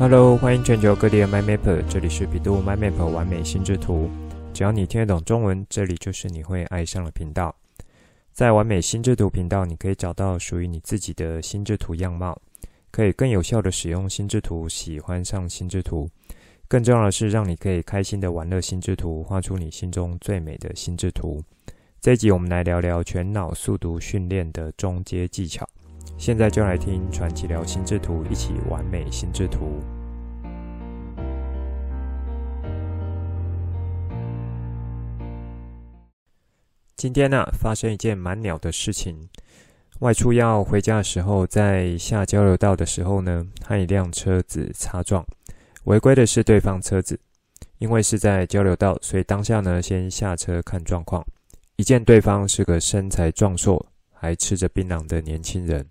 Hello，欢迎全球各地的 My Mapper，这里是比度 My Map 完美心智图。只要你听得懂中文，这里就是你会爱上的频道。在完美心智图频道，你可以找到属于你自己的心智图样貌，可以更有效地使用心智图，喜欢上心智图。更重要的是，让你可以开心地玩乐心智图，画出你心中最美的心智图。这一集我们来聊聊全脑速读训练的中阶技巧。现在就来听传奇聊心智图，一起完美心智图。今天呢、发生一件蛮鸟的事情。外出要回家的时候，在下交流道的时候呢，和一辆车子擦撞。违规的是对方车子，因为是在交流道，所以当下呢，先下车看状况。一见对方是个身材壮硕，还吃着槟榔的年轻人。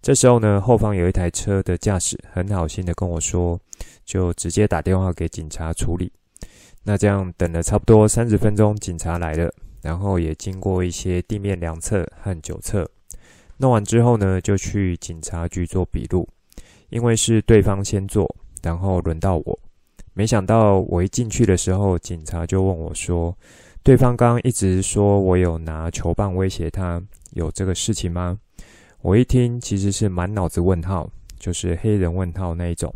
这时候呢，后方有一台车的驾驶很好心的跟我说，就直接打电话给警察处理。那这样等了差不多三十分钟，警察来了。然后也经过一些地面量测和酒测，弄完之后呢，就去警察局做笔录。因为是对方先做，然后轮到我。没想到我一进去的时候，警察就问我说：“对方刚刚一直说我有拿球棒威胁他，有这个事情吗？”我一听，其实是满脑子问号，就是黑人问号那一种。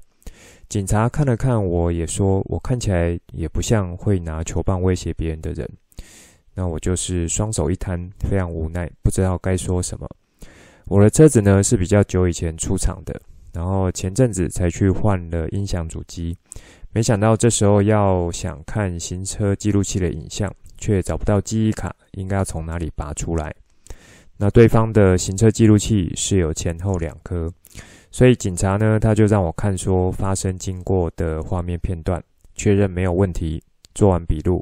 警察看了看我，也说我看起来也不像会拿球棒威胁别人的人。那我就是双手一摊，非常无奈，不知道该说什么。我的车子呢是比较久以前出厂的，然后前阵子才去换了音响主机，没想到这时候要想看行车记录器的影像，却找不到记忆卡，应该要从哪里拔出来？那对方的行车记录器是有前后两颗，所以警察呢他就让我看说发生经过的画面片段，确认没有问题，做完笔录。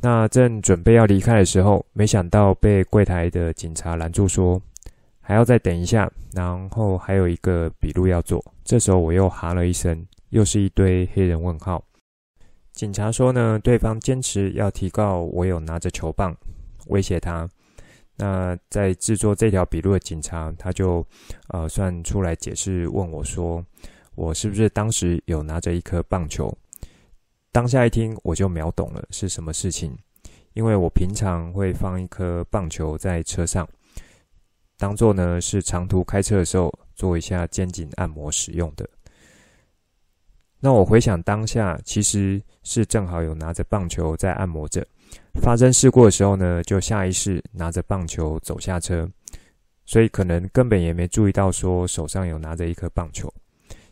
那正准备要离开的时候，没想到被柜台的警察拦住，说还要再等一下，然后还有一个笔录要做。这时候我又哈了一声，又是一堆黑人问号。警察说呢，对方坚持要提告我有拿着球棒威胁他。那在制作这条笔录的警察，他就呃算出来解释，问我说，我是不是当时有拿着一颗棒球？当下一听，我就秒懂了是什么事情，因为我平常会放一颗棒球在车上，当做呢是长途开车的时候做一下肩颈按摩使用的。那我回想当下，其实是正好有拿着棒球在按摩着，发生事故的时候呢，就下意识拿着棒球走下车，所以可能根本也没注意到说手上有拿着一颗棒球。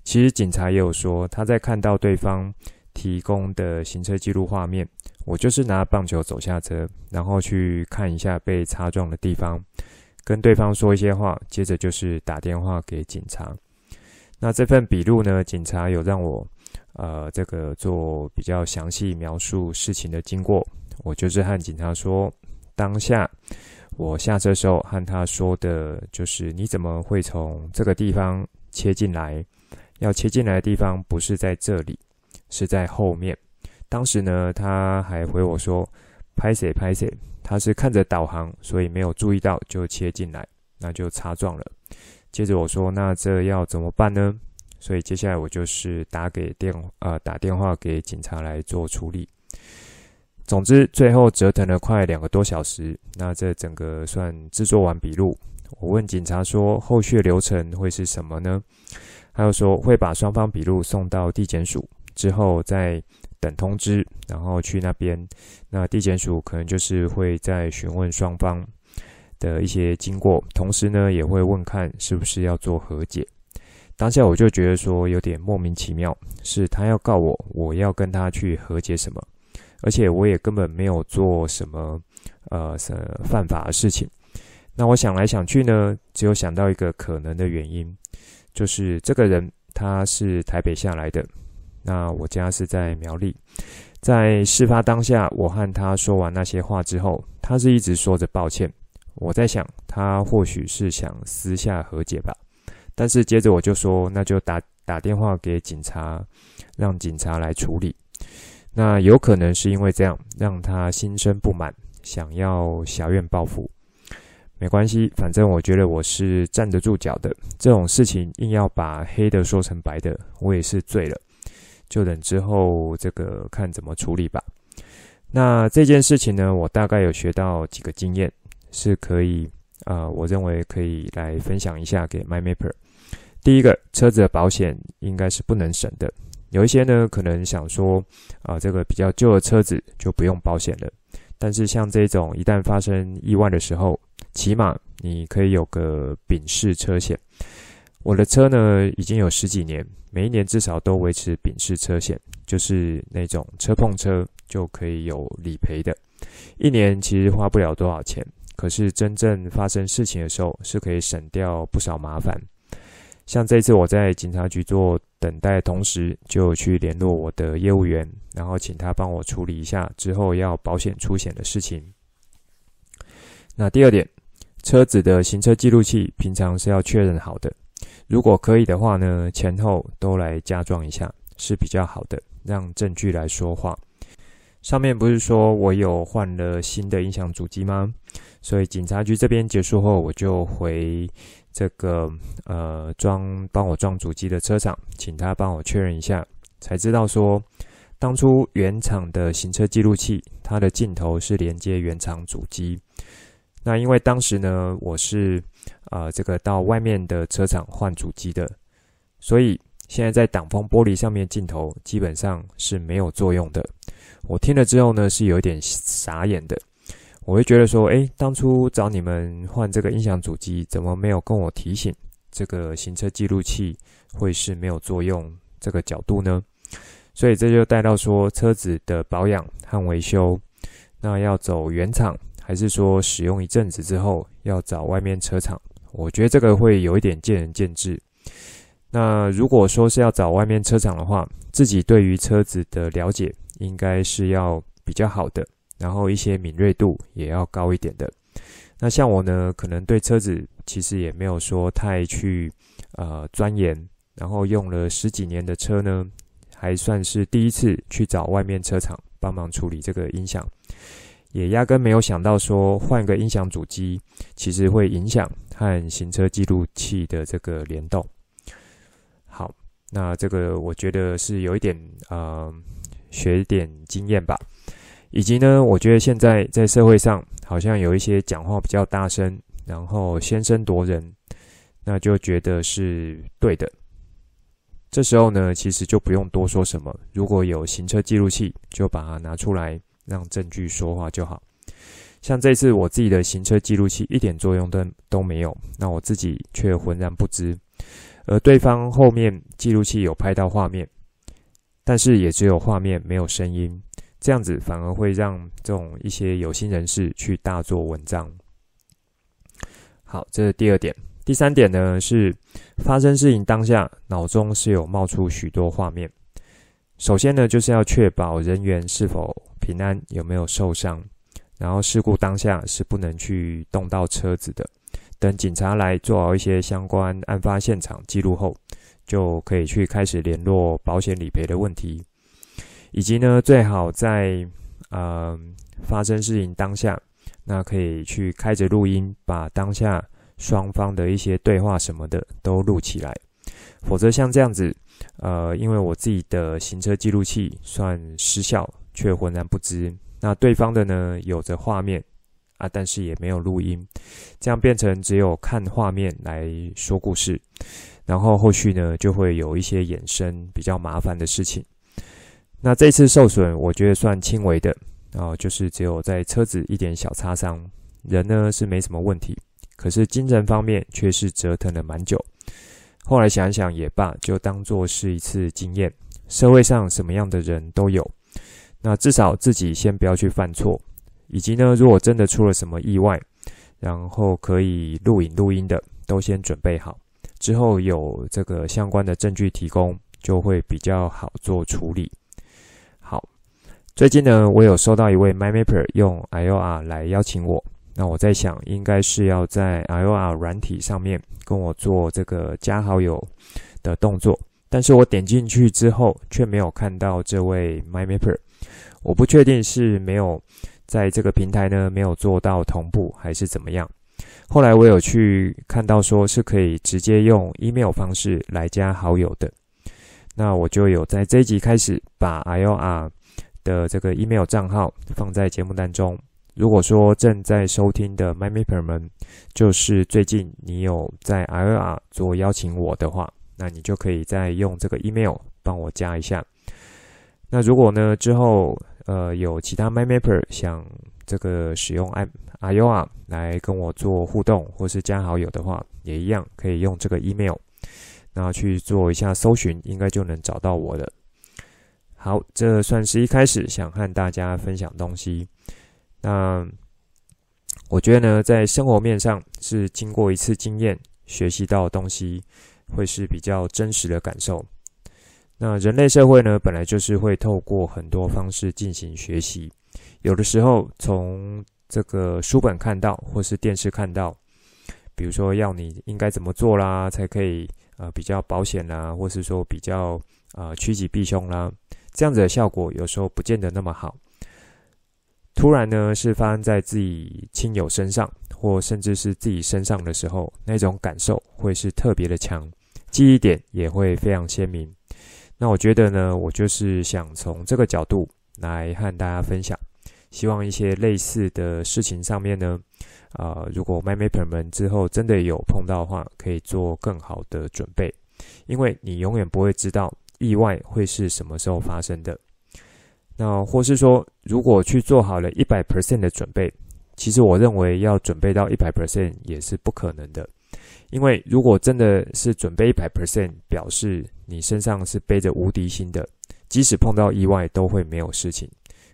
其实警察也有说，他在看到对方。提供的行车记录画面，我就是拿棒球走下车，然后去看一下被擦撞的地方，跟对方说一些话，接着就是打电话给警察。那这份笔录呢，警察有让我呃这个做比较详细描述事情的经过。我就是和警察说，当下我下车时候和他说的就是，你怎么会从这个地方切进来？要切进来的地方不是在这里。是在后面。当时呢，他还回我说：“拍谁拍谁。”他是看着导航，所以没有注意到就切进来，那就擦撞了。接着我说：“那这要怎么办呢？”所以接下来我就是打给电呃打电话给警察来做处理。总之，最后折腾了快两个多小时。那这整个算制作完笔录。我问警察说：“后续流程会是什么呢？”还有说会把双方笔录送到地检署。之后再等通知，然后去那边。那地检署可能就是会再询问双方的一些经过，同时呢也会问看是不是要做和解。当下我就觉得说有点莫名其妙，是他要告我，我要跟他去和解什么？而且我也根本没有做什么呃什犯法的事情。那我想来想去呢，只有想到一个可能的原因，就是这个人他是台北下来的。那我家是在苗栗，在事发当下，我和他说完那些话之后，他是一直说着抱歉。我在想，他或许是想私下和解吧。但是接着我就说，那就打打电话给警察，让警察来处理。那有可能是因为这样，让他心生不满，想要挟怨报复。没关系，反正我觉得我是站得住脚的。这种事情硬要把黑的说成白的，我也是醉了。就等之后这个看怎么处理吧。那这件事情呢，我大概有学到几个经验，是可以啊、呃，我认为可以来分享一下给 MyMapper。第一个，车子的保险应该是不能省的。有一些呢，可能想说啊、这个比较旧的车子就不用保险了。但是像这种一旦发生意外的时候，起码你可以有个丙式车险。我的车呢，已经有十几年，每一年至少都维持丙式车险，就是那种车碰车就可以有理赔的。一年其实花不了多少钱，可是真正发生事情的时候，是可以省掉不少麻烦。像这次我在警察局做等待同时，就去联络我的业务员，然后请他帮我处理一下之后要保险出险的事情。那第二点，车子的行车记录器平常是要确认好的。如果可以的话呢，前后都来加装一下是比较好的，让证据来说话。上面不是说我有换了新的音响主机吗？所以警察局这边结束后，我就回这个呃装帮我装主机的车厂，请他帮我确认一下，才知道说当初原厂的行车记录器，它的镜头是连接原厂主机。那因为当时呢，我是啊、呃，这个到外面的车厂换主机的，所以现在在挡风玻璃上面镜头基本上是没有作用的。我听了之后呢，是有点傻眼的。我会觉得说，诶，当初找你们换这个音响主机，怎么没有跟我提醒这个行车记录器会是没有作用这个角度呢？所以这就带到说车子的保养和维修，那要走原厂。还是说使用一阵子之后要找外面车厂？我觉得这个会有一点见仁见智。那如果说是要找外面车厂的话，自己对于车子的了解应该是要比较好的，然后一些敏锐度也要高一点的。那像我呢，可能对车子其实也没有说太去呃钻研，然后用了十几年的车呢，还算是第一次去找外面车厂帮忙处理这个音响。也压根没有想到说换个音响主机，其实会影响和行车记录器的这个联动。好，那这个我觉得是有一点呃学一点经验吧。以及呢，我觉得现在在社会上好像有一些讲话比较大声，然后先声夺人，那就觉得是对的。这时候呢，其实就不用多说什么，如果有行车记录器，就把它拿出来。让证据说话就好。像这次我自己的行车记录器一点作用都都没有，那我自己却浑然不知。而对方后面记录器有拍到画面，但是也只有画面没有声音，这样子反而会让这种一些有心人士去大做文章。好，这是第二点。第三点呢，是发生事情当下，脑中是有冒出许多画面。首先呢，就是要确保人员是否平安，有没有受伤。然后事故当下是不能去动到车子的。等警察来做好一些相关案发现场记录后，就可以去开始联络保险理赔的问题。以及呢，最好在呃发生事情当下，那可以去开着录音，把当下双方的一些对话什么的都录起来。否则像这样子。呃，因为我自己的行车记录器算失效，却浑然不知。那对方的呢，有着画面啊，但是也没有录音，这样变成只有看画面来说故事。然后后续呢，就会有一些衍生比较麻烦的事情。那这次受损，我觉得算轻微的，然后就是只有在车子一点小擦伤，人呢是没什么问题，可是精神方面却是折腾了蛮久。后来想想也罢，就当做是一次经验。社会上什么样的人都有，那至少自己先不要去犯错。以及呢，如果真的出了什么意外，然后可以录影录音的，都先准备好。之后有这个相关的证据提供，就会比较好做处理。最近呢，我有收到一位 MyMapper 用 IOR 来邀请我。那我在想，应该是要在 IOR 软体上面跟我做这个加好友的动作，但是我点进去之后却没有看到这位 MyMapper，我不确定是没有在这个平台呢没有做到同步，还是怎么样。后来我有去看到说是可以直接用 email 方式来加好友的，那我就有在这一集开始把 IOR 的这个 email 账号放在节目当中。如果说正在收听的 MyMapper 们，就是最近你有在 IOR 做邀请我的话，那你就可以再用这个 email 帮我加一下。那如果呢之后呃有其他 MyMapper 想这个使用 IOR 来跟我做互动或是加好友的话，也一样可以用这个 email，然后去做一下搜寻，应该就能找到我的。好，这算是一开始想和大家分享东西。那我觉得呢，在生活面上是经过一次经验学习到东西，会是比较真实的感受。那人类社会呢，本来就是会透过很多方式进行学习，有的时候从这个书本看到，或是电视看到，比如说要你应该怎么做啦，才可以呃比较保险啦，或是说比较呃趋吉避凶啦，这样子的效果有时候不见得那么好。突然呢，是发生在自己亲友身上，或甚至是自己身上的时候，那种感受会是特别的强，记忆点也会非常鲜明。那我觉得呢，我就是想从这个角度来和大家分享，希望一些类似的事情上面呢，呃，如果 MyMapper 们之后真的有碰到的话，可以做更好的准备，因为你永远不会知道意外会是什么时候发生的。那或是说，如果去做好了一百 percent 的准备，其实我认为要准备到一百 percent 也是不可能的，因为如果真的是准备一百 percent，表示你身上是背着无敌心的，即使碰到意外都会没有事情。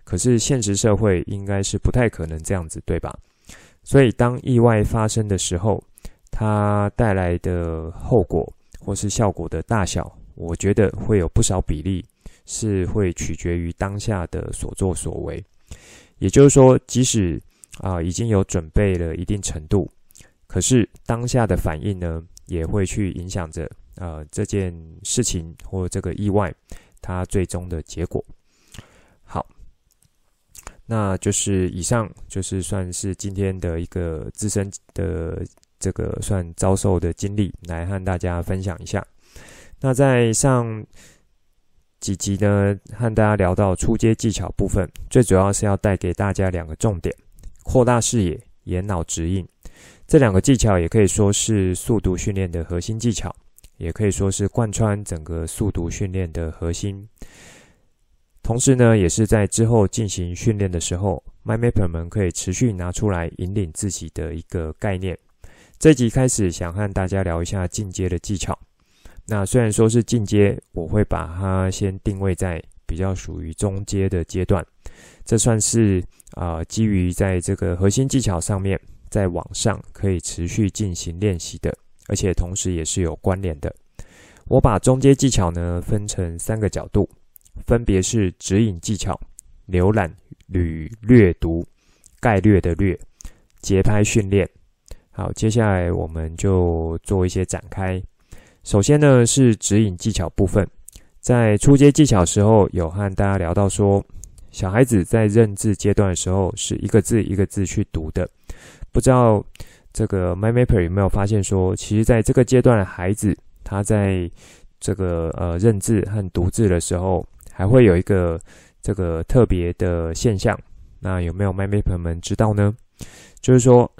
可是现实社会应该是不太可能这样子，对吧？所以当意外发生的时候，它带来的后果或是效果的大小，我觉得会有不少比例。是会取决于当下的所作所为，也就是说，即使啊已经有准备了一定程度，可是当下的反应呢，也会去影响着呃这件事情或这个意外它最终的结果。好，那就是以上就是算是今天的一个自身的这个算遭受的经历，来和大家分享一下。那在上。几集呢，和大家聊到初阶技巧部分，最主要是要带给大家两个重点：扩大视野、眼脑指引。这两个技巧也可以说是速读训练的核心技巧，也可以说是贯穿整个速读训练的核心。同时呢，也是在之后进行训练的时候，MyMapper 们可以持续拿出来引领自己的一个概念。这集开始，想和大家聊一下进阶的技巧。那虽然说是进阶，我会把它先定位在比较属于中阶的阶段，这算是啊、基于在这个核心技巧上面，在网上可以持续进行练习的，而且同时也是有关联的。我把中阶技巧呢分成三个角度，分别是指引技巧、浏览与略读、概略的略、节拍训练。好，接下来我们就做一些展开。首先呢，是指引技巧部分，在初阶技巧时候，有和大家聊到说，小孩子在认字阶段的时候，是一个字一个字去读的。不知道这个 MyMapper 有没有发现说，其实在这个阶段的孩子，他在这个呃认字和读字的时候，还会有一个这个特别的现象。那有没有 MyMapper 们知道呢？就是说。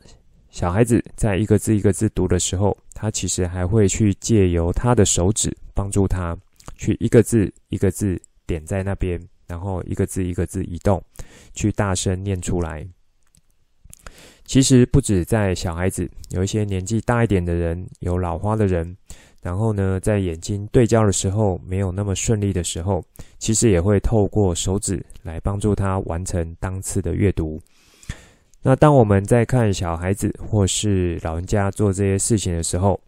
小孩子在一个字一个字读的时候，他其实还会去借由他的手指帮助他去一个字一个字点在那边，然后一个字一个字移动，去大声念出来。其实不止在小孩子，有一些年纪大一点的人，有老花的人，然后呢，在眼睛对焦的时候没有那么顺利的时候，其实也会透过手指来帮助他完成当次的阅读。那当我们在看小孩子或是老人家做这些事情的时候，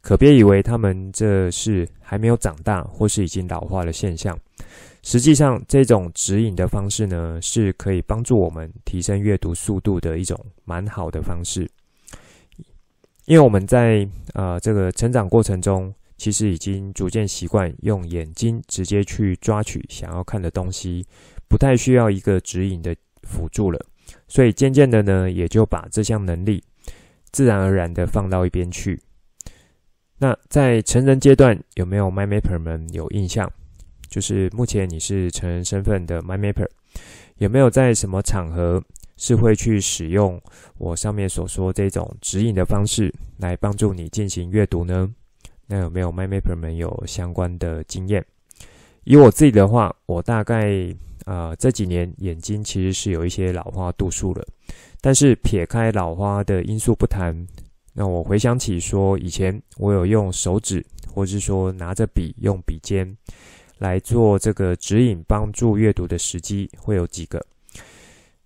可别以为他们这是还没有长大或是已经老化的现象。实际上，这种指引的方式呢，是可以帮助我们提升阅读速度的一种蛮好的方式。因为我们在呃这个成长过程中，其实已经逐渐习惯用眼睛直接去抓取想要看的东西，不太需要一个指引的辅助了。所以渐渐的呢，也就把这项能力自然而然的放到一边去。那在成人阶段有没有 MyMapper 们有印象？就是目前你是成人身份的 MyMapper，有没有在什么场合是会去使用我上面所说这种指引的方式来帮助你进行阅读呢？那有没有 MyMapper 们有相关的经验？以我自己的话，我大概、呃、这几年眼睛其实是有一些老花度数了，但是撇开老花的因素不谈。那我回想起说，以前我有用手指，或是说拿着笔用笔尖来做这个指引帮助阅读的时机，会有几个。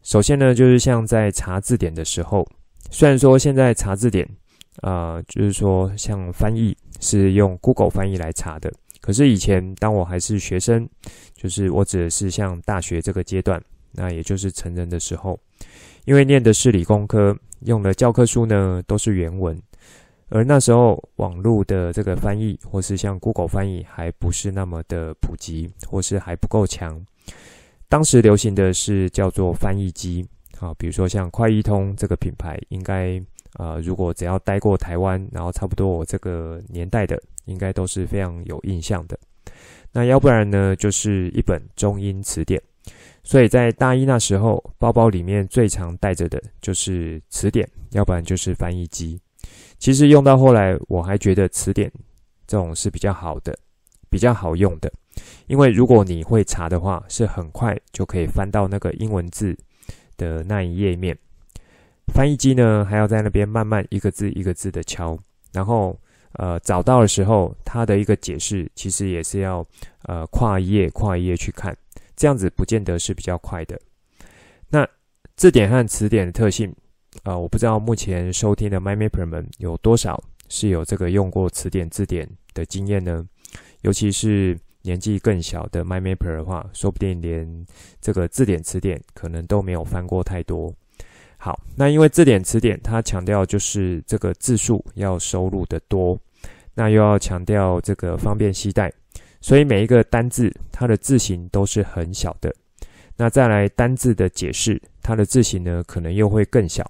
首先呢，就是像在查字典的时候，虽然说现在查字典，啊、呃，就是说像翻译是用 Google 翻译来查的，可是以前当我还是学生，就是我指的是像大学这个阶段，那也就是成人的时候，因为念的是理工科。用的教科书呢，都是原文，而那时候网络的这个翻译，或是像 Google 翻译，还不是那么的普及，或是还不够强。当时流行的是叫做翻译机，啊，比如说像快译通这个品牌，应该、呃，如果只要待过台湾，然后差不多我这个年代的，应该都是非常有印象的。那要不然呢，就是一本中英词典。所以在大一那时候，包包里面最常带着的就是词典，要不然就是翻译机。其实用到后来，我还觉得词典这种是比较好的，比较好用的。因为如果你会查的话，是很快就可以翻到那个英文字的那一页面。翻译机呢，还要在那边慢慢一个字一个字的敲，然后呃找到的时候，它的一个解释其实也是要呃跨页跨页去看。这样子不见得是比较快的。那字典和词典的特性，呃，我不知道目前收听的 MyMapper 们有多少是有这个用过词典字典的经验呢？尤其是年纪更小的 MyMapper 的话，说不定连这个字典词典可能都没有翻过太多。好，那因为字典词典它强调就是这个字数要收录的多，那又要强调这个方便携带。所以每一个单字，它的字形都是很小的。那再来单字的解释，它的字形呢，可能又会更小。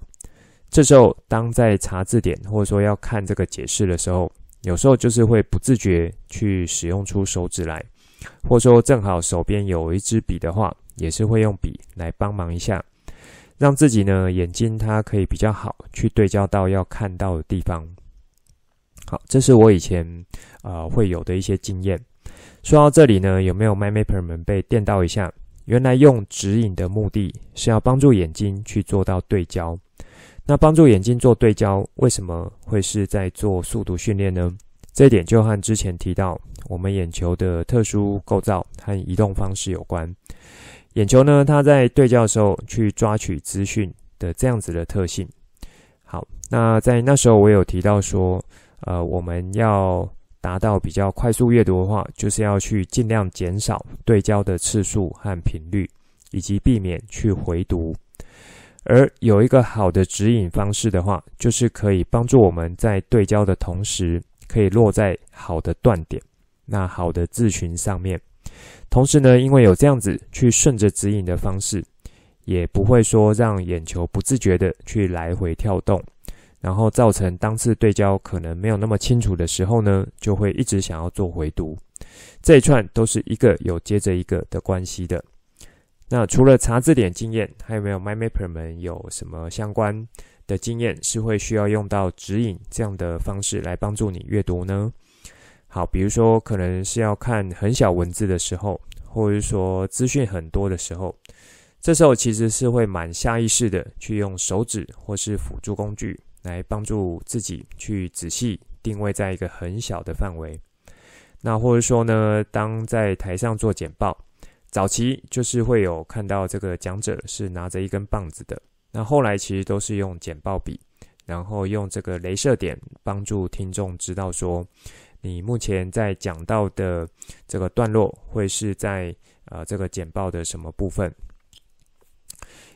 这时候，当在查字典或者说要看这个解释的时候，有时候就是会不自觉去使用出手指来，或者说正好手边有一支笔的话，也是会用笔来帮忙一下，让自己呢眼睛它可以比较好去对焦到要看到的地方。好，这是我以前啊、呃、会有的一些经验。说到这里呢，有没有 MyMapper 们被电到一下？原来用指引的目的是要帮助眼睛去做到对焦。那帮助眼睛做对焦，为什么会是在做速读训练呢？这一点就和之前提到我们眼球的特殊构造和移动方式有关。眼球呢，它在对焦的时候去抓取资讯的这样子的特性。好，那在那时候我有提到说，呃，我们要。达到比较快速阅读的话，就是要去尽量减少对焦的次数和频率，以及避免去回读。而有一个好的指引方式的话，就是可以帮助我们在对焦的同时，可以落在好的断点，那好的字群上面。同时呢，因为有这样子去顺着指引的方式，也不会说让眼球不自觉的去来回跳动。然后造成当次对焦可能没有那么清楚的时候呢，就会一直想要做回读。这一串都是一个有接着一个的关系的。那除了查字典经验，还有没有 MyMapper 们有什么相关的经验是会需要用到指引这样的方式来帮助你阅读呢？好，比如说可能是要看很小文字的时候，或者是说资讯很多的时候，这时候其实是会蛮下意识的去用手指或是辅助工具。来帮助自己去仔细定位在一个很小的范围。那或者说呢，当在台上做简报，早期就是会有看到这个讲者是拿着一根棒子的。那后来其实都是用简报笔，然后用这个镭射点帮助听众知道说，你目前在讲到的这个段落会是在呃这个简报的什么部分。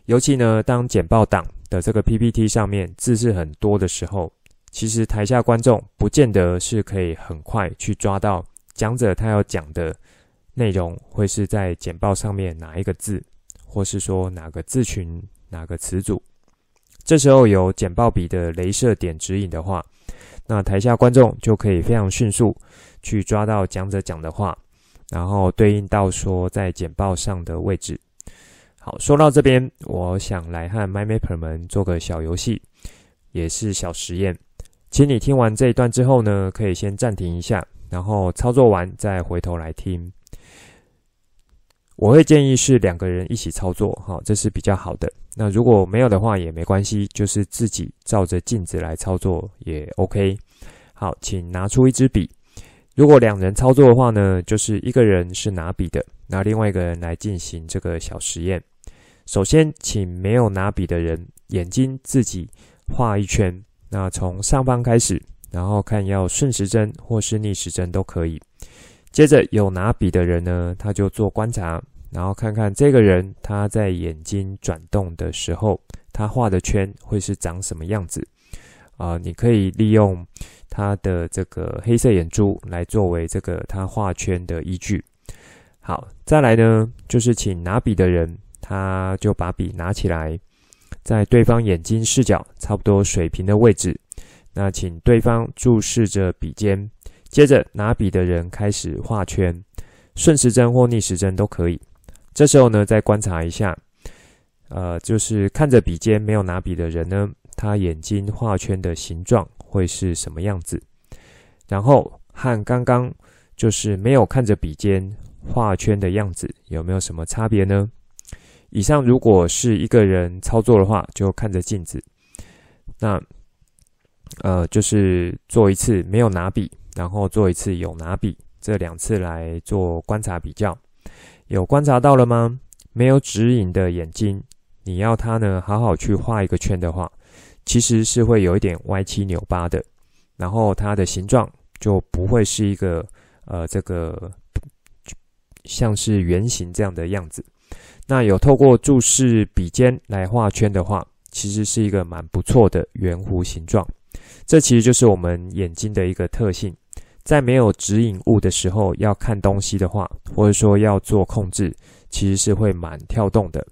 尤其呢，当简报档的这个 PPT 上面字是很多的时候，其实台下观众不见得是可以很快去抓到讲者他要讲的内容会是在简报上面哪一个字，或是说哪个字群、哪个词组。这时候有简报笔的镭射点指引的话，那台下观众就可以非常迅速去抓到讲者讲的话，然后对应到说在简报上的位置。好，说到这边，我想来和 MyMapper 们做个小游戏，也是小实验。请你听完这一段之后呢，可以先暂停一下，然后操作完再回头来听。我会建议是两个人一起操作，哈，这是比较好的。那如果没有的话也没关系，就是自己照着镜子来操作也 OK。好，请拿出一支笔。如果两人操作的话呢，就是一个人是拿笔的，那另外一个人来进行这个小实验。首先，请没有拿笔的人眼睛自己画一圈，那从上方开始，然后看要顺时针或是逆时针都可以。接着有拿笔的人呢，他就做观察，然后看看这个人他在眼睛转动的时候，他画的圈会是长什么样子啊、你可以利用他的这个黑色眼珠来作为这个他画圈的依据。好，再来呢，就是请拿笔的人，他就把笔拿起来，在对方眼睛视角差不多水平的位置，那请对方注视着笔尖。接着拿笔的人开始画圈，顺时针或逆时针都可以。这时候呢，再观察一下，呃，就是看着笔尖没有拿笔的人呢，他眼睛画圈的形状会是什么样子？然后和刚刚就是没有看着笔尖画圈的样子有没有什么差别呢？以上如果是一个人操作的话，就看着镜子，那呃，就是做一次没有拿笔。然后做一次有拿笔，这两次来做观察比较，有观察到了吗？没有指引的眼睛，你要它呢好好去画一个圈的话，其实是会有一点歪七扭八的，然后它的形状就不会是一个呃这个像是圆形这样的样子。那有透过注视笔尖来画圈的话，其实是一个蛮不错的圆弧形状。这其实就是我们眼睛的一个特性。在没有指引物的时候，要看东西的话，或者说要做控制，其实是会蛮跳动的。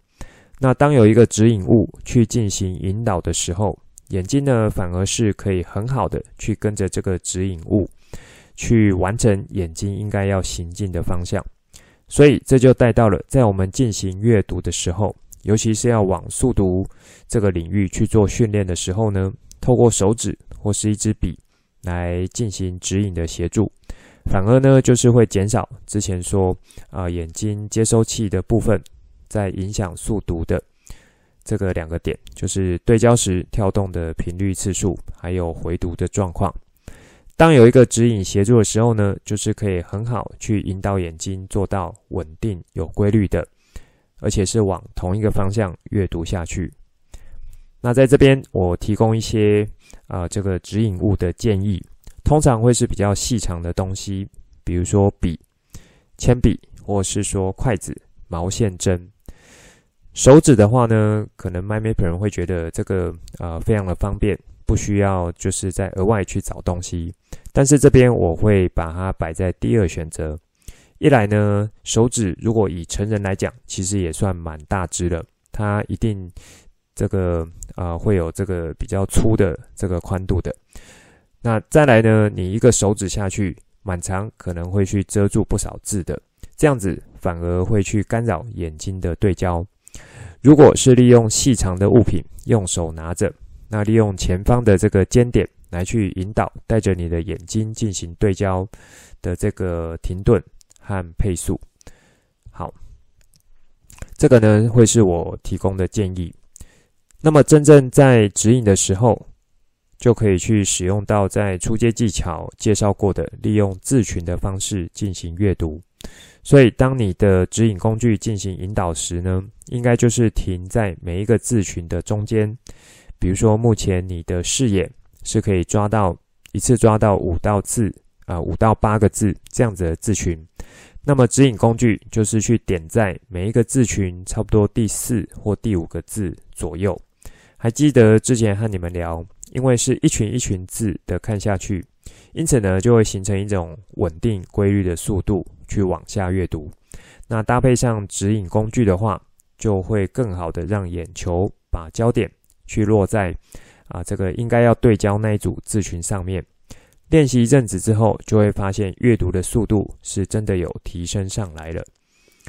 那当有一个指引物去进行引导的时候，眼睛呢反而是可以很好的去跟着这个指引物，去完成眼睛应该要行进的方向。所以这就带到了在我们进行阅读的时候，尤其是要往速读这个领域去做训练的时候呢，透过手指或是一支笔。来进行指引的协助，反而呢就是会减少之前说啊、眼睛接收器的部分在影响速读的这个两个点，就是对焦时跳动的频率次数，还有回读的状况。当有一个指引协助的时候呢，就是可以很好去引导眼睛做到稳定有规律的，而且是往同一个方向阅读下去。那在这边我提供一些。啊、这个指引物的建议通常会是比较细长的东西，比如说笔、铅笔，或是说筷子、毛线针。手指的话呢，可能 MyMapper 人会觉得这个呃非常的方便，不需要就是再额外去找东西。但是这边我会把它摆在第二选择。一来呢，手指如果以成人来讲，其实也算蛮大只的，它一定。这个啊、呃，会有这个比较粗的这个宽度的。那再来呢，你一个手指下去，蛮长，可能会去遮住不少字的，这样子反而会去干扰眼睛的对焦。如果是利用细长的物品，用手拿着，那利用前方的这个尖点来去引导，带着你的眼睛进行对焦的这个停顿和配速。好，这个呢会是我提供的建议。那么，真正在指引的时候，就可以去使用到在初阶技巧介绍过的利用字群的方式进行阅读。所以，当你的指引工具进行引导时呢，应该就是停在每一个字群的中间。比如说，目前你的视野是可以抓到一次抓到五到字啊，五到八个字这样子的字群。那么，指引工具就是去点在每一个字群差不多第四或第五个字左右。还记得之前和你们聊，因为是一群一群字的看下去，因此呢就会形成一种稳定规律的速度去往下阅读。那搭配上指引工具的话，就会更好的让眼球把焦点去落在啊这个应该要对焦那一组字群上面。练习一阵子之后，就会发现阅读的速度是真的有提升上来了。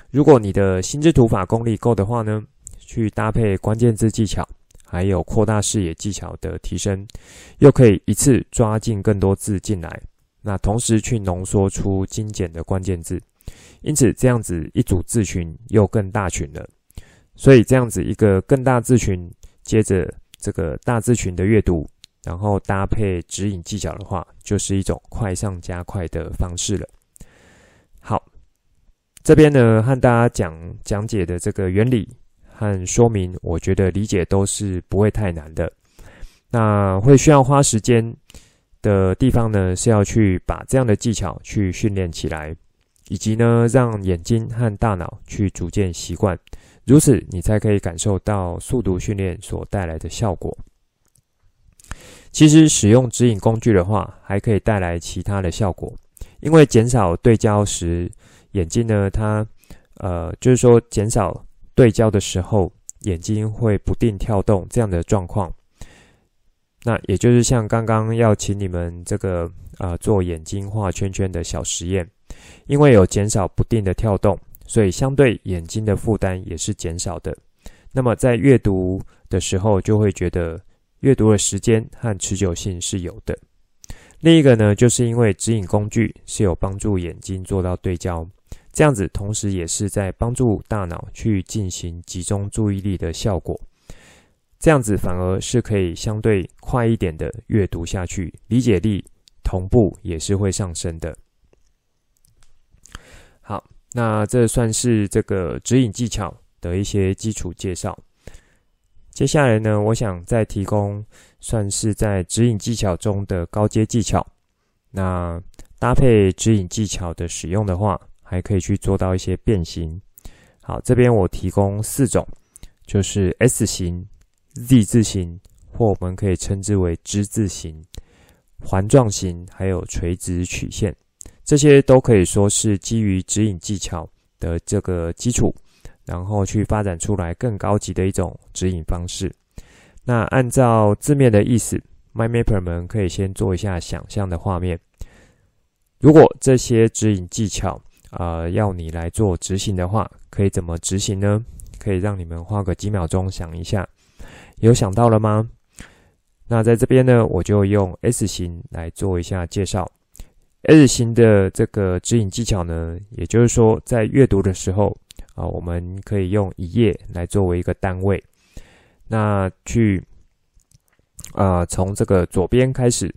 如果你的心智图法功力够的话呢，去搭配关键字技巧，还有扩大视野技巧的提升，又可以一次抓进更多字进来。那同时去浓缩出精简的关键字，因此这样子一组字群又更大群了。所以这样子一个更大字群，接着这个大字群的阅读。然后搭配指引技巧的话，就是一种快上加快的方式了。好，这边呢和大家讲讲解的这个原理和说明，我觉得理解都是不会太难的。那会需要花时间的地方呢，是要去把这样的技巧去训练起来，以及呢让眼睛和大脑去逐渐习惯，如此你才可以感受到速读训练所带来的效果。其实使用指引工具的话，还可以带来其他的效果，因为减少对焦时，眼睛呢，它呃，就是说减少对焦的时候，眼睛会不定跳动这样的状况。那也就是像刚刚要请你们这个呃做眼睛画圈圈的小实验，因为有减少不定的跳动，所以相对眼睛的负担也是减少的。那么在阅读的时候，就会觉得。阅读的时间和持久性是有的。另一个呢，就是因为指引工具是有帮助眼睛做到对焦，这样子同时也是在帮助大脑去进行集中注意力的效果。这样子反而是可以相对快一点的阅读下去，理解力同步也是会上升的。好，那这算是这个指引技巧的一些基础介绍。接下来呢，我想再提供算是在指引技巧中的高阶技巧。那搭配指引技巧的使用的话，还可以去做到一些变形。好，这边我提供四种，就是 S 型、Z 字形，或我们可以称之为之字形、环状型，还有垂直曲线，这些都可以说是基于指引技巧的这个基础。然后去发展出来更高级的一种指引方式。那按照字面的意思，My Mapper 们可以先做一下想象的画面。如果这些指引技巧、呃、要你来做执行的话，可以怎么执行呢？可以让你们花个几秒钟想一下，有想到了吗？那在这边呢，我就用 S 型来做一下介绍。S 型的这个指引技巧呢，也就是说在阅读的时候。啊，我们可以用一页来作为一个单位，那去啊，从这个左边开始，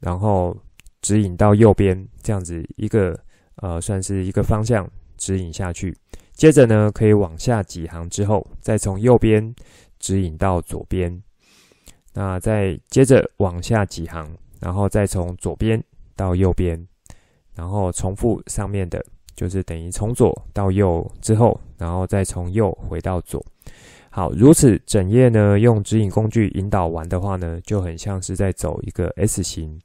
然后指引到右边，这样子一个呃，算是一个方向指引下去。接着呢，可以往下几行之后，再从右边指引到左边，那再接着往下几行，然后再从左边到右边，然后重复上面的。就是等于从左到右之后，然后再从右回到左。好，如此整页呢，用指引工具引导完的话呢，就很像是在走一个 S 型。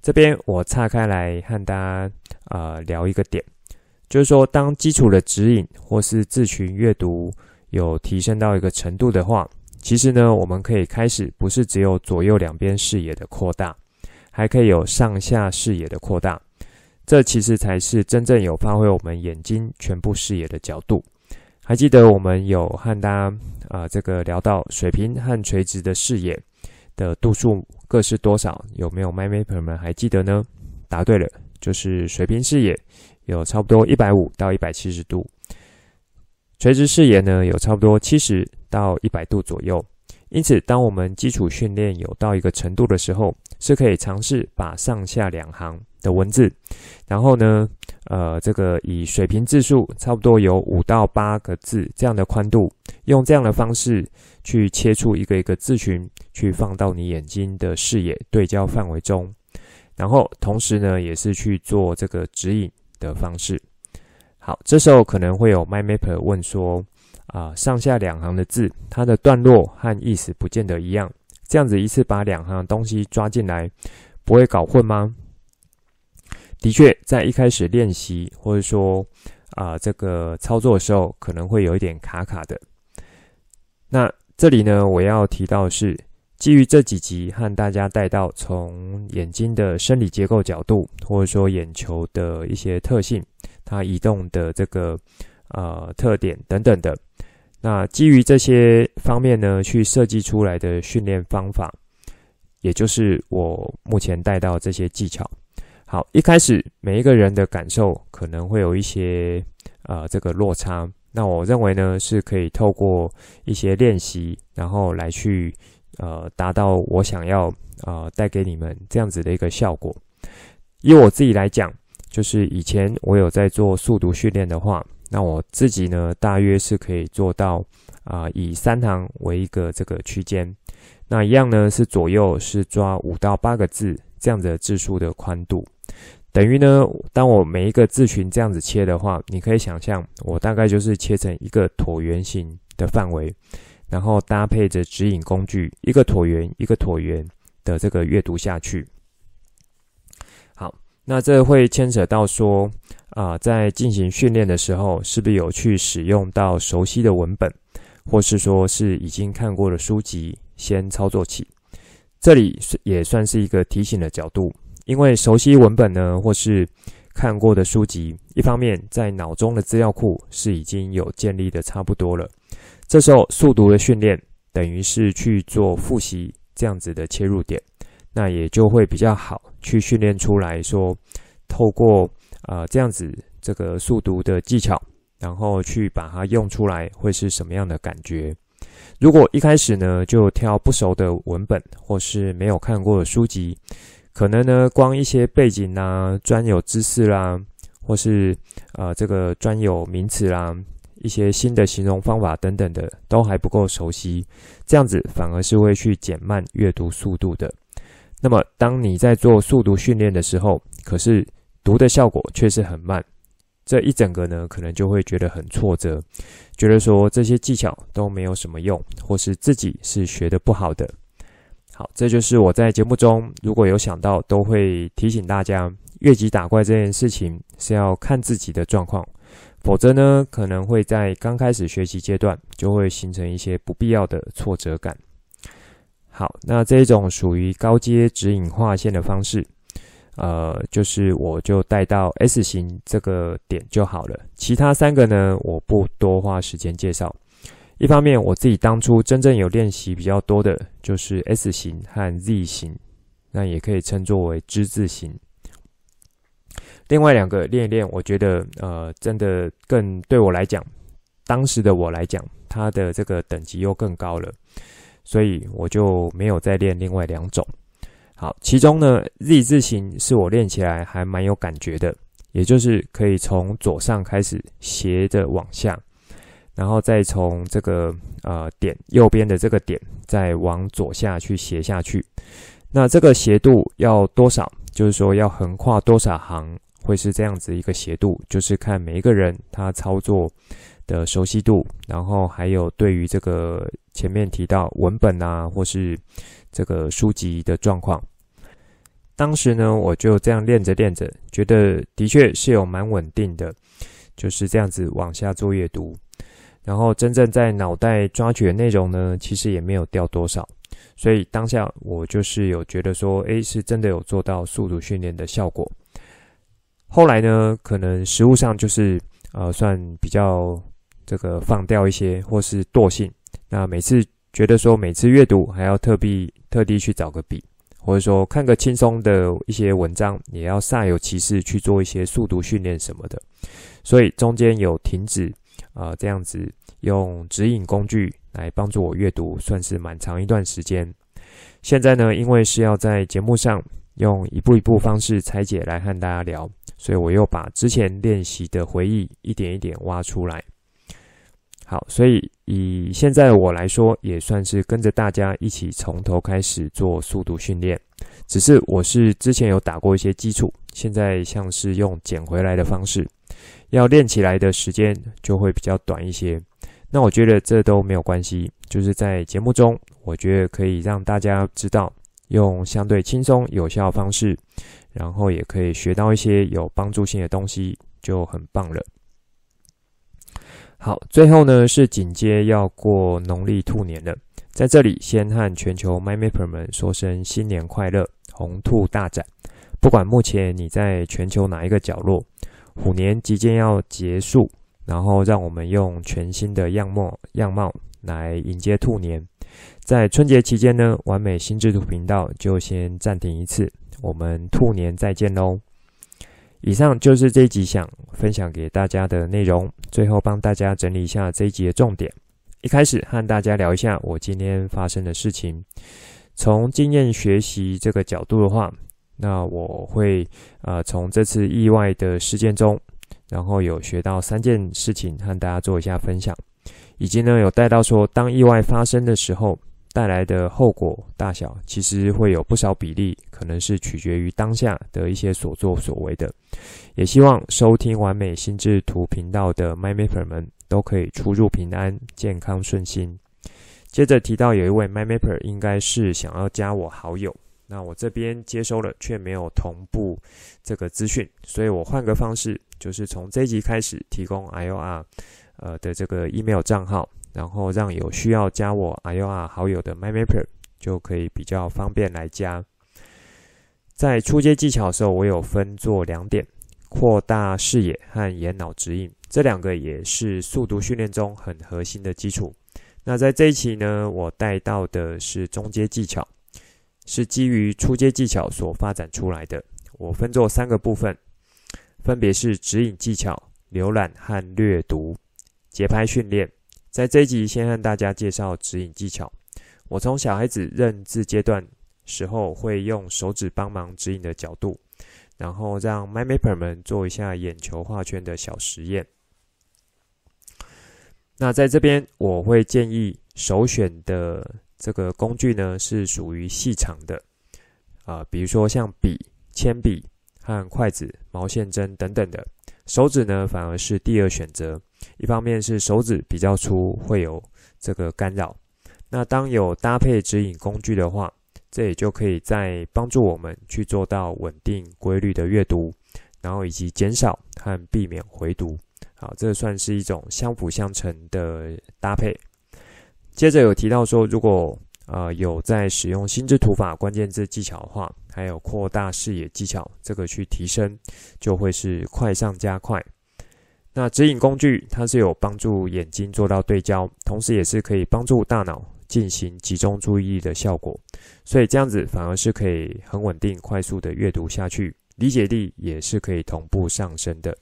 这边我岔开来和大家、呃、聊一个点，就是说，当基础的指引或是字群阅读有提升到一个程度的话，其实呢，我们可以开始不是只有左右两边视野的扩大，还可以有上下视野的扩大。这其实才是真正有发挥我们眼睛全部视野的角度。还记得我们有和大家啊、这个聊到水平和垂直的视野的度数各是多少？有没有 MyMapper 们还记得呢？答对了，就是水平视野有差不多一百五到一百七十度，垂直视野呢有差不多七十到一百度左右。因此，当我们基础训练有到一个程度的时候，是可以尝试把上下两行的文字，然后呢，呃，这个以水平字数差不多有五到八个字这样的宽度，用这样的方式去切出一个一个字群，去放到你眼睛的视野对焦范围中，然后同时呢，也是去做这个指引的方式。好，这时候可能会有 My Mapper 问说，啊、上下两行的字，它的段落和意思不见得一样，这样子一次把两行东西抓进来，不会搞混吗？的确，在一开始练习或者说啊、这个操作的时候，可能会有一点卡卡的。那这里呢，我要提到的是，基于这几集和大家带到从眼睛的生理结构角度，或者说眼球的一些特性，它移动的这个呃特点等等的。那基于这些方面呢，去设计出来的训练方法，也就是我目前带到这些技巧。好，一开始每一个人的感受可能会有一些呃这个落差。那我认为呢，是可以透过一些练习，然后来去呃达到我想要呃带给你们这样子的一个效果。以我自己来讲，就是以前我有在做速读训练的话。那我自己呢，大约是可以做到啊、以三行为一个这个区间。那一样呢，是左右是抓五到八个字这样的字数的宽度。等于呢，当我每一个字群这样子切的话，你可以想象，我大概就是切成一个椭圆形的范围，然后搭配着指引工具，一个椭圆一个椭圆的这个阅读下去。好，那这会牵扯到说。啊，在进行训练的时候，是不是有去使用到熟悉的文本，或是说是已经看过的书籍先操作起？这里也算是一个提醒的角度，因为熟悉文本呢，或是看过的书籍，一方面在脑中的资料库是已经有建立的差不多了，这时候速读的训练等于是去做复习这样子的切入点，那也就会比较好去训练出来说，透过。啊、呃，这样子这个速读的技巧，然后去把它用出来，会是什么样的感觉？如果一开始呢，就挑不熟的文本，或是没有看过的书籍，可能呢，光一些背景啦、专有知识啦，或是呃这个专有名词啦，一些新的形容方法等等的，都还不够熟悉，这样子反而是会去减慢阅读速度的。那么，当你在做速读训练的时候，可是读的效果却是很慢，这一整个呢，可能就会觉得很挫折，觉得说这些技巧都没有什么用，或是自己是学得不好的。好，这就是我在节目中如果有想到，都会提醒大家，越级打怪这件事情是要看自己的状况，否则呢，可能会在刚开始学习阶段就会形成一些不必要的挫折感。好，那这一种属于高阶指引划线的方式。呃，就是我就带到 S 型这个点就好了，其他三个呢，我不多花时间介绍。一方面，我自己当初真正有练习比较多的，就是 S 型和 Z 型，那也可以称作为之字型。另外两个练一练，我觉得呃，真的更对我来讲，当时的我来讲，它的这个等级又更高了，所以我就没有再练另外两种。好，其中呢，Z 字形是我练起来还蛮有感觉的，也就是可以从左上开始斜着往下，然后再从这个呃点右边的这个点再往左下去斜下去。那这个斜度要多少？就是说要横跨多少行会是这样子一个斜度，就是看每一个人他操作的熟悉度，然后还有对于这个前面提到文本啊，或是。这个书籍的状况，当时呢，我就这样练着练着，觉得的确是有蛮稳定的，就是这样子往下做阅读，然后真正在脑袋抓取的内容呢，其实也没有掉多少，所以当下我就是有觉得说，诶，是真的有做到速读训练的效果。后来呢，可能实务上就是呃，算比较这个放掉一些，或是惰性，那每次。觉得说每次阅读还要特地特地去找个笔，或者说看个轻松的一些文章，也要煞有其事去做一些速读训练什么的，所以中间有停止啊、呃，这样子用指引工具来帮助我阅读，算是蛮长一段时间。现在呢，因为是要在节目上用一步一步方式拆解来和大家聊，所以我又把之前练习的回忆一点一点挖出来。好，所以以现在我来说，也算是跟着大家一起从头开始做速读训练。只是我是之前有打过一些基础，现在像是用捡回来的方式，要练起来的时间就会比较短一些。那我觉得这都没有关系，就是在节目中，我觉得可以让大家知道用相对轻松有效的方式，然后也可以学到一些有帮助性的东西，就很棒了。好，最后呢是紧接要过农历兔年了。在这里先和全球 MyMapper 们说声新年快乐，红兔大展。不管目前你在全球哪一个角落，虎年即将要结束，然后让我们用全新的样貌样貌来迎接兔年。在春节期间呢，完美心智图频道就先暂停一次，我们兔年再见喽。以上就是这一集想分享给大家的内容，最后帮大家整理一下这一集的重点。一开始和大家聊一下我今天发生的事情，从经验学习这个角度的话，那我会呃从这次意外的事件中，然后有学到三件事情和大家做一下分享，以及呢有带到说当意外发生的时候。带来的后果大小，其实会有不少比例，可能是取决于当下的一些所作所为的。也希望收听完美心智图频道的 MyMapper 们都可以出入平安、健康顺心。接着提到有一位 MyMapper 应该是想要加我好友，那我这边接收了却没有同步这个资讯，所以我换个方式，就是从这一集开始提供 IOR 呃的这个 email 账号。然后让有需要加我 IOR 好友的 MyMapper 就可以比较方便来加。在初阶技巧的时候，我有分做两点：扩大视野和眼脑指引。这两个也是速读训练中很核心的基础。那在这一期呢，我带到的是中阶技巧，是基于初阶技巧所发展出来的。我分做三个部分，分别是指引技巧、浏览和略读、节拍训练。在这一集，先和大家介绍指引技巧。我从小孩子认字阶段时候，会用手指帮忙指引的角度，然后让 MyMapper 们做一下眼球画圈的小实验。那在这边，我会建议首选的这个工具呢，是属于细长的，啊、比如说像笔、铅笔和筷子、毛线针等等的。手指呢，反而是第二选择。一方面是手指比较粗，会有这个干扰。那当有搭配指引工具的话，这也就可以在帮助我们去做到稳定规律的阅读，然后以及减少和避免回读。好，这算是一种相辅相成的搭配。接着有提到说，如果呃有在使用心智图法关键字技巧的话，还有扩大视野技巧，这个去提升就会是快上加快。那指引工具它是有帮助眼睛做到对焦，同时也是可以帮助大脑进行集中注意力的效果，所以这样子反而是可以很稳定、快速的阅读下去，理解力也是可以同步上升的。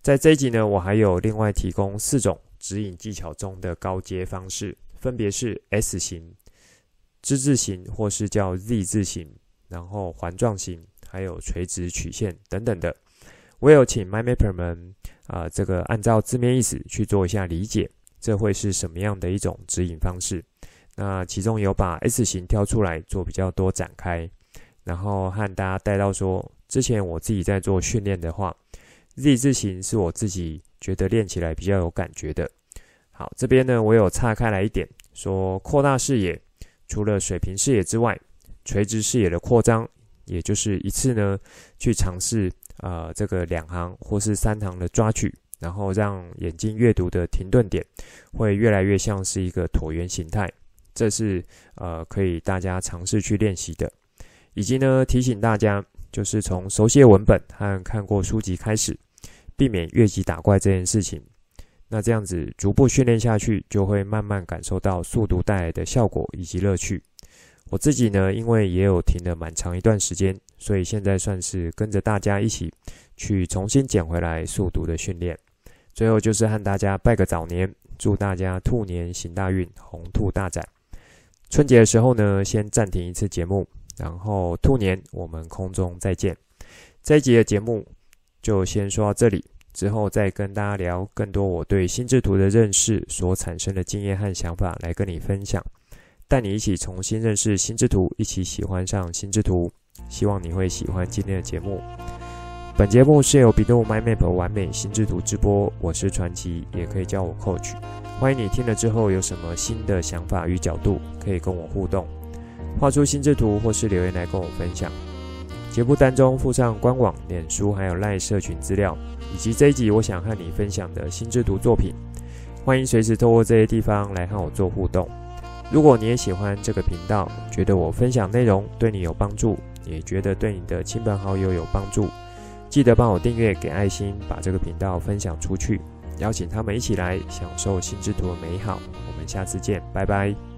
在这一集呢，我还有另外提供四种指引技巧中的高阶方式，分别是 S 型。之字形，或是叫 Z 字形，然后环状形，还有垂直曲线等等的，我有请 MyMapper 们啊、这个按照字面意思去做一下理解，这会是什么样的一种指引方式？那其中有把 S 型挑出来做比较多展开，然后和大家带到说，之前我自己在做训练的话，Z 字形是我自己觉得练起来比较有感觉的。好，这边呢，我有岔开来一点，说扩大视野。除了水平视野之外，垂直视野的扩张，也就是一次呢去尝试呃这个两行或是三行的抓取，然后让眼睛阅读的停顿点会越来越像是一个椭圆形态，这是呃可以大家尝试去练习的。以及呢提醒大家，就是从熟悉文本和看过书籍开始，避免越级打怪这件事情。那这样子逐步训练下去，就会慢慢感受到速读带来的效果以及乐趣。我自己呢，因为也有停了蛮长一段时间，所以现在算是跟着大家一起去重新捡回来速读的训练。最后就是和大家拜个早年，祝大家兔年行大运，红兔大展。春节的时候呢，先暂停一次节目，然后兔年我们空中再见。这一集的节目就先说到这里。之后再跟大家聊更多我对心智图的认识所产生的经验和想法来跟你分享，带你一起重新认识心智图，一起喜欢上心智图。希望你会喜欢今天的节目。本节目是由 bEDU MyMap 完美心智图直播，我是传奇，也可以叫我 Coach。欢迎你听了之后有什么新的想法与角度，可以跟我互动，画出心智图或是留言来跟我分享。节目单中附上官网、脸书还有 LINE 社群资料。以及这一集我想和你分享的心智图作品，欢迎随时透过这些地方来和我做互动。如果你也喜欢这个频道，觉得我分享内容对你有帮助，也觉得对你的亲朋好友有帮助，记得帮我订阅、给爱心，把这个频道分享出去，邀请他们一起来享受心之图的美好。我们下次见，拜拜。